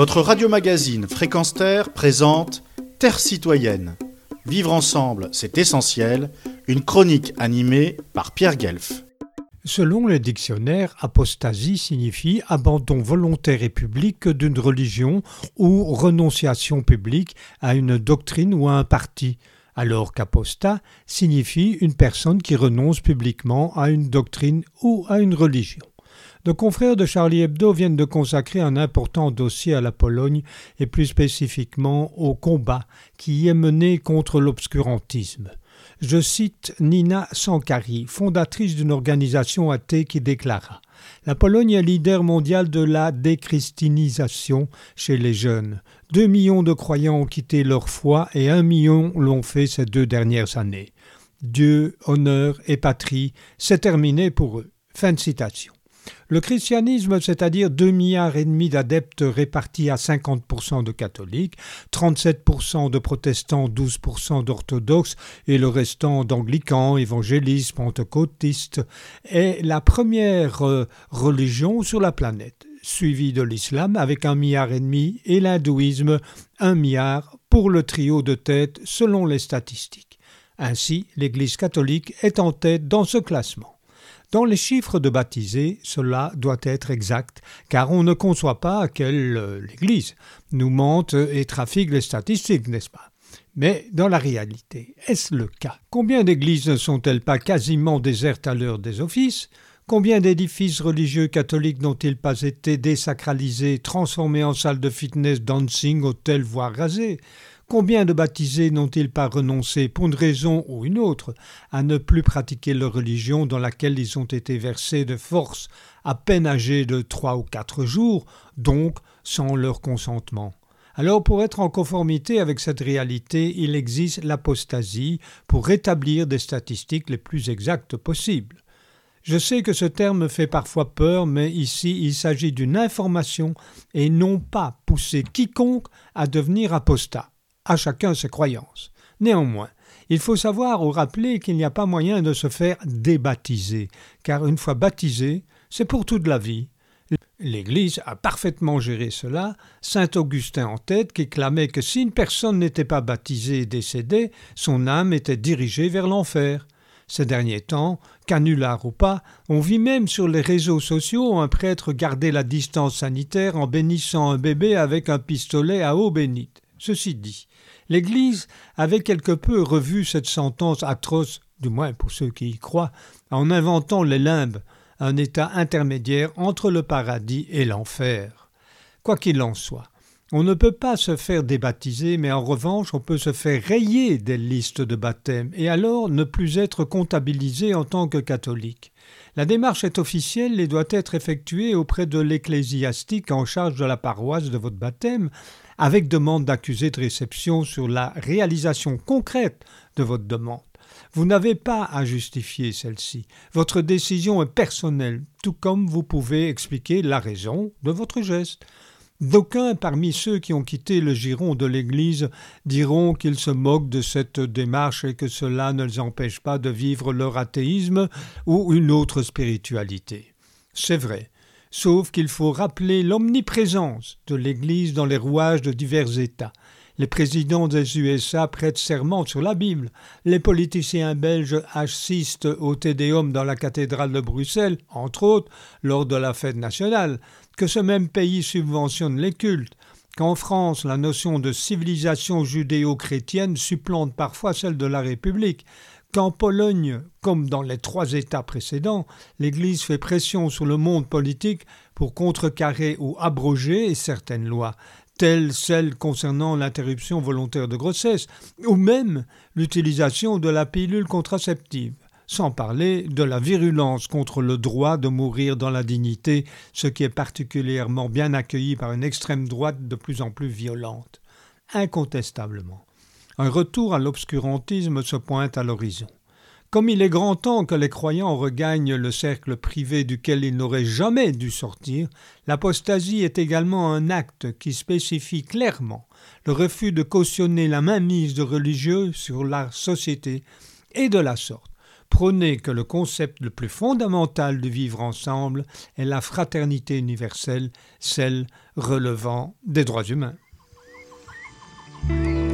Votre radio-magazine Fréquence Terre présente Terre citoyenne. Vivre ensemble, c'est essentiel. Une chronique animée par Pierre Guelf. Selon le dictionnaire, apostasie signifie abandon volontaire et public d'une religion ou renonciation publique à une doctrine ou à un parti, alors qu'apostat signifie une personne qui renonce publiquement à une doctrine ou à une religion. Nos confrères de Charlie Hebdo viennent de consacrer un important dossier à la Pologne et plus spécifiquement au combat qui y est mené contre l'obscurantisme. Je cite Nina Sankari, fondatrice d'une organisation athée qui déclara La Pologne est leader mondial de la déchristianisation chez les jeunes. Deux millions de croyants ont quitté leur foi et un million l'ont fait ces deux dernières années. Dieu, honneur et patrie, c'est terminé pour eux. Fin de citation. Le christianisme, c'est-à-dire 2 milliards et demi d'adeptes répartis à 50% de catholiques, 37% de protestants, 12% d'orthodoxes et le restant d'anglicans, évangélistes, pentecôtistes, est la première euh, religion sur la planète, suivie de l'islam avec un milliard et demi et l'hindouisme un milliard pour le trio de tête selon les statistiques. Ainsi, l'Église catholique est en tête dans ce classement. Dans les chiffres de baptisés, cela doit être exact, car on ne conçoit pas qu'elle, euh, l'Église, nous mente et trafique les statistiques, n'est-ce pas? Mais dans la réalité, est-ce le cas? Combien d'églises ne sont-elles pas quasiment désertes à l'heure des offices? Combien d'édifices religieux catholiques n'ont-ils pas été désacralisés, transformés en salles de fitness, dancing, hôtels, voire rasés? Combien de baptisés n'ont-ils pas renoncé, pour une raison ou une autre, à ne plus pratiquer leur religion dans laquelle ils ont été versés de force, à peine âgés de trois ou quatre jours, donc sans leur consentement? Alors pour être en conformité avec cette réalité, il existe l'apostasie pour rétablir des statistiques les plus exactes possibles. Je sais que ce terme fait parfois peur, mais ici il s'agit d'une information et non pas pousser quiconque à devenir apostat à chacun ses croyances. Néanmoins, il faut savoir ou rappeler qu'il n'y a pas moyen de se faire débaptiser, car une fois baptisé, c'est pour toute la vie. L'Église a parfaitement géré cela, saint Augustin en tête qui clamait que si une personne n'était pas baptisée et décédée, son âme était dirigée vers l'enfer. Ces derniers temps, canular ou pas, on vit même sur les réseaux sociaux un prêtre garder la distance sanitaire en bénissant un bébé avec un pistolet à eau bénite. Ceci dit, l'Église avait quelque peu revu cette sentence atroce, du moins pour ceux qui y croient, en inventant les limbes, un état intermédiaire entre le paradis et l'enfer. Quoi qu'il en soit, on ne peut pas se faire débaptiser, mais en revanche on peut se faire rayer des listes de baptême, et alors ne plus être comptabilisé en tant que catholique. La démarche est officielle et doit être effectuée auprès de l'ecclésiastique en charge de la paroisse de votre baptême, avec demande d'accusé de réception sur la réalisation concrète de votre demande. Vous n'avez pas à justifier celle-ci. Votre décision est personnelle, tout comme vous pouvez expliquer la raison de votre geste. D'aucuns parmi ceux qui ont quitté le giron de l'Église diront qu'ils se moquent de cette démarche et que cela ne les empêche pas de vivre leur athéisme ou une autre spiritualité. C'est vrai, sauf qu'il faut rappeler l'omniprésence de l'Église dans les rouages de divers États. Les présidents des USA prêtent serment sur la Bible. Les politiciens belges assistent au Tédéum dans la cathédrale de Bruxelles, entre autres, lors de la fête nationale. Que ce même pays subventionne les cultes. Qu'en France, la notion de civilisation judéo-chrétienne supplante parfois celle de la République qu'en Pologne, comme dans les trois États précédents, l'Église fait pression sur le monde politique pour contrecarrer ou abroger certaines lois, telles celles concernant l'interruption volontaire de grossesse, ou même l'utilisation de la pilule contraceptive, sans parler de la virulence contre le droit de mourir dans la dignité, ce qui est particulièrement bien accueilli par une extrême droite de plus en plus violente. Incontestablement, un retour à l'obscurantisme se pointe à l'horizon. Comme il est grand temps que les croyants regagnent le cercle privé duquel ils n'auraient jamais dû sortir, l'apostasie est également un acte qui spécifie clairement le refus de cautionner la mainmise de religieux sur la société, et de la sorte, prôner que le concept le plus fondamental de vivre ensemble est la fraternité universelle, celle relevant des droits humains.